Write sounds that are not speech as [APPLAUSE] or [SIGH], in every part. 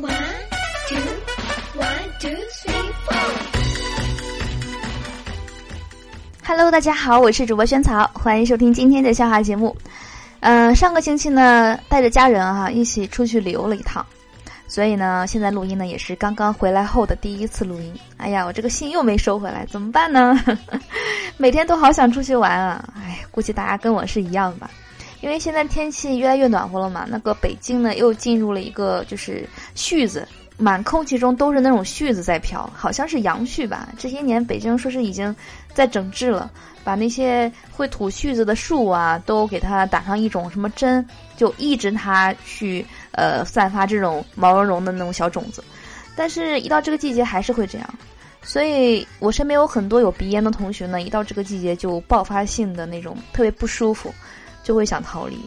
One two one two three four。Hello，大家好，我是主播萱草，欢迎收听今天的笑话节目。嗯，上个星期呢，带着家人哈一起出去旅游了一趟，所以呢，现在录音呢也是刚刚回来后的第一次录音。哎呀，我这个信又没收回来，怎么办呢？[LAUGHS] 每天都好想出去玩啊！哎，估计大家跟我是一样的吧。因为现在天气越来越暖和了嘛，那个北京呢又进入了一个就是絮子，满空气中都是那种絮子在飘，好像是杨絮吧。这些年北京说是已经在整治了，把那些会吐絮子的树啊都给它打上一种什么针，就抑制它去呃散发这种毛茸茸的那种小种子。但是，一到这个季节还是会这样，所以我身边有很多有鼻炎的同学呢，一到这个季节就爆发性的那种特别不舒服。就会想逃离。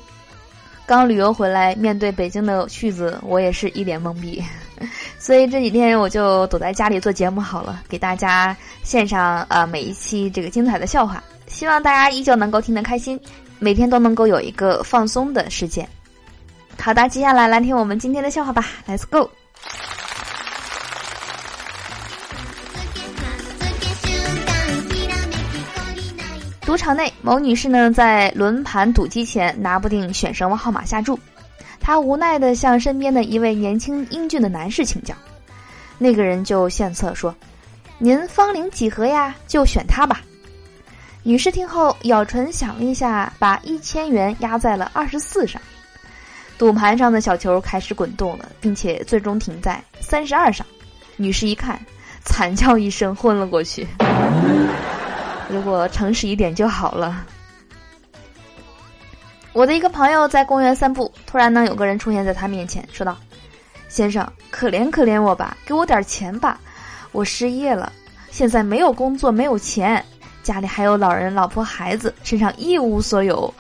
刚旅游回来，面对北京的絮子，我也是一脸懵逼。[LAUGHS] 所以这几天我就躲在家里做节目好了，给大家献上呃每一期这个精彩的笑话。希望大家依旧能够听得开心，每天都能够有一个放松的时间。好的，接下来来听我们今天的笑话吧，Let's go。赌场内，某女士呢在轮盘赌机前拿不定选什么号码下注，她无奈地向身边的一位年轻英俊的男士请教，那个人就献策说：“您芳龄几何呀？就选他吧。”女士听后咬唇想了一下，把一千元压在了二十四上，赌盘上的小球开始滚动了，并且最终停在三十二上。女士一看，惨叫一声，昏了过去。如果诚实一点就好了。我的一个朋友在公园散步，突然呢，有个人出现在他面前，说道：“先生，可怜可怜我吧，给我点钱吧，我失业了，现在没有工作，没有钱，家里还有老人、老婆、孩子，身上一无所有，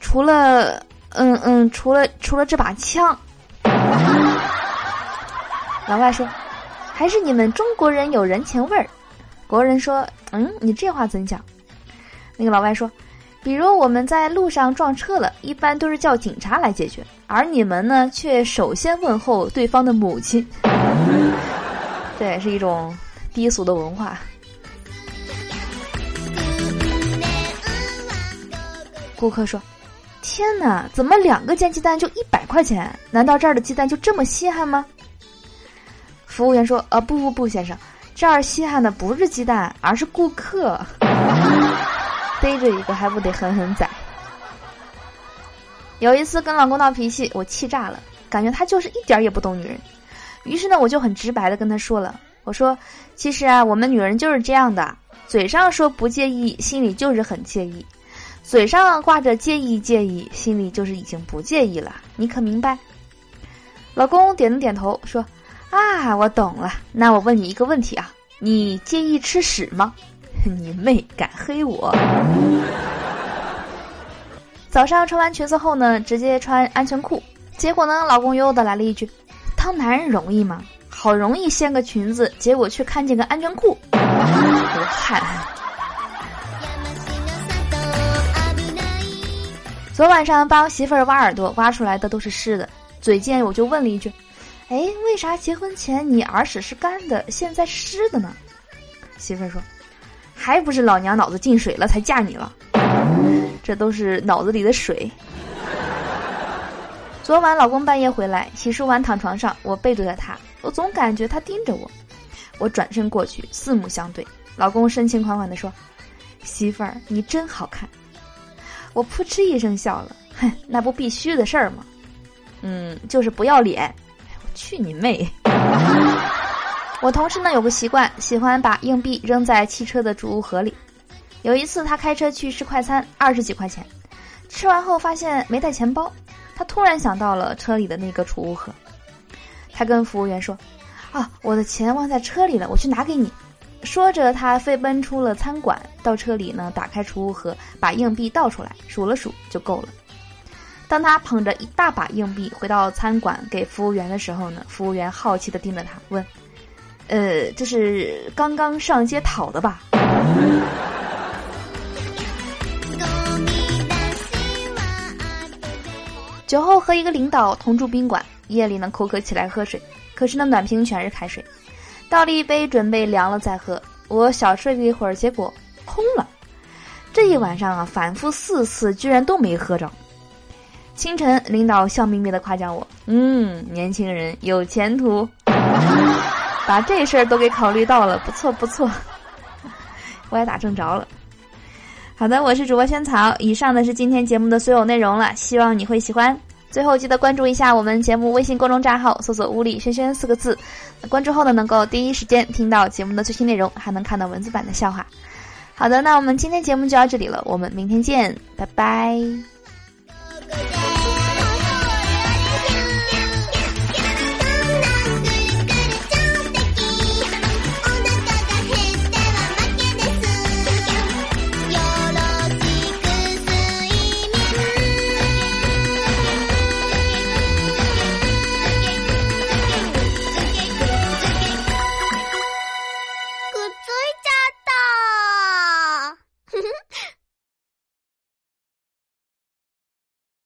除了……嗯嗯，除了除了这把枪。” [LAUGHS] 老外说：“还是你们中国人有人情味儿。”国人说。嗯，你这话怎讲？那个老外说，比如我们在路上撞车了，一般都是叫警察来解决，而你们呢，却首先问候对方的母亲。[LAUGHS] 这也是一种低俗的文化。顾客说：“天哪，怎么两个煎鸡蛋就一百块钱？难道这儿的鸡蛋就这么稀罕吗？”服务员说：“呃，不不不，先生。”这儿稀罕的不是鸡蛋，而是顾客。[LAUGHS] 逮着一个还不得狠狠宰？有一次跟老公闹脾气，我气炸了，感觉他就是一点也不懂女人。于是呢，我就很直白的跟他说了：“我说，其实啊，我们女人就是这样的，嘴上说不介意，心里就是很介意；嘴上挂着介意介意，心里就是已经不介意了。你可明白？”老公点了点头，说。啊，我懂了。那我问你一个问题啊，你介意吃屎吗？[LAUGHS] 你妹，敢黑我！早上穿完裙子后呢，直接穿安全裤，结果呢，老公悠悠的来了一句：“当男人容易吗？好容易掀个裙子，结果却看见个安全裤，流汗。”昨晚上帮媳妇儿挖耳朵，挖出来的都是湿的，嘴贱，我就问了一句。哎，为啥结婚前你耳屎是干的，现在湿的呢？媳妇儿说：“还不是老娘脑子进水了才嫁你了，这都是脑子里的水。”昨晚老公半夜回来，洗漱完躺床上，我背对着他，我总感觉他盯着我。我转身过去，四目相对，老公深情款款的说：“媳妇儿，你真好看。”我扑哧一声笑了，哼，那不必须的事儿吗？嗯，就是不要脸。去你妹！[LAUGHS] 我同事呢有个习惯，喜欢把硬币扔在汽车的储物盒里。有一次他开车去吃快餐，二十几块钱，吃完后发现没带钱包，他突然想到了车里的那个储物盒，他跟服务员说：“啊，我的钱忘在车里了，我去拿给你。”说着，他飞奔出了餐馆，到车里呢，打开储物盒，把硬币倒出来，数了数就够了。当他捧着一大把硬币回到餐馆给服务员的时候呢，服务员好奇的盯着他问：“呃，这是刚刚上街讨的吧？”酒后和一个领导同住宾馆，夜里呢口渴起来喝水，可是那暖瓶全是开水，倒了一杯准备凉了再喝。我小睡了一会儿，结果空了。这一晚上啊，反复四次，居然都没喝着。清晨，领导笑眯眯的夸奖我：“嗯，年轻人有前途，[LAUGHS] 把这事儿都给考虑到了，不错不错。[LAUGHS] ”我也打正着了。好的，我是主播萱草。以上呢是今天节目的所有内容了，希望你会喜欢。最后记得关注一下我们节目微信公众账号，搜索“屋里轩轩”四个字。关注后呢，能够第一时间听到节目的最新内容，还能看到文字版的笑话。好的，那我们今天节目就到这里了，我们明天见，拜拜。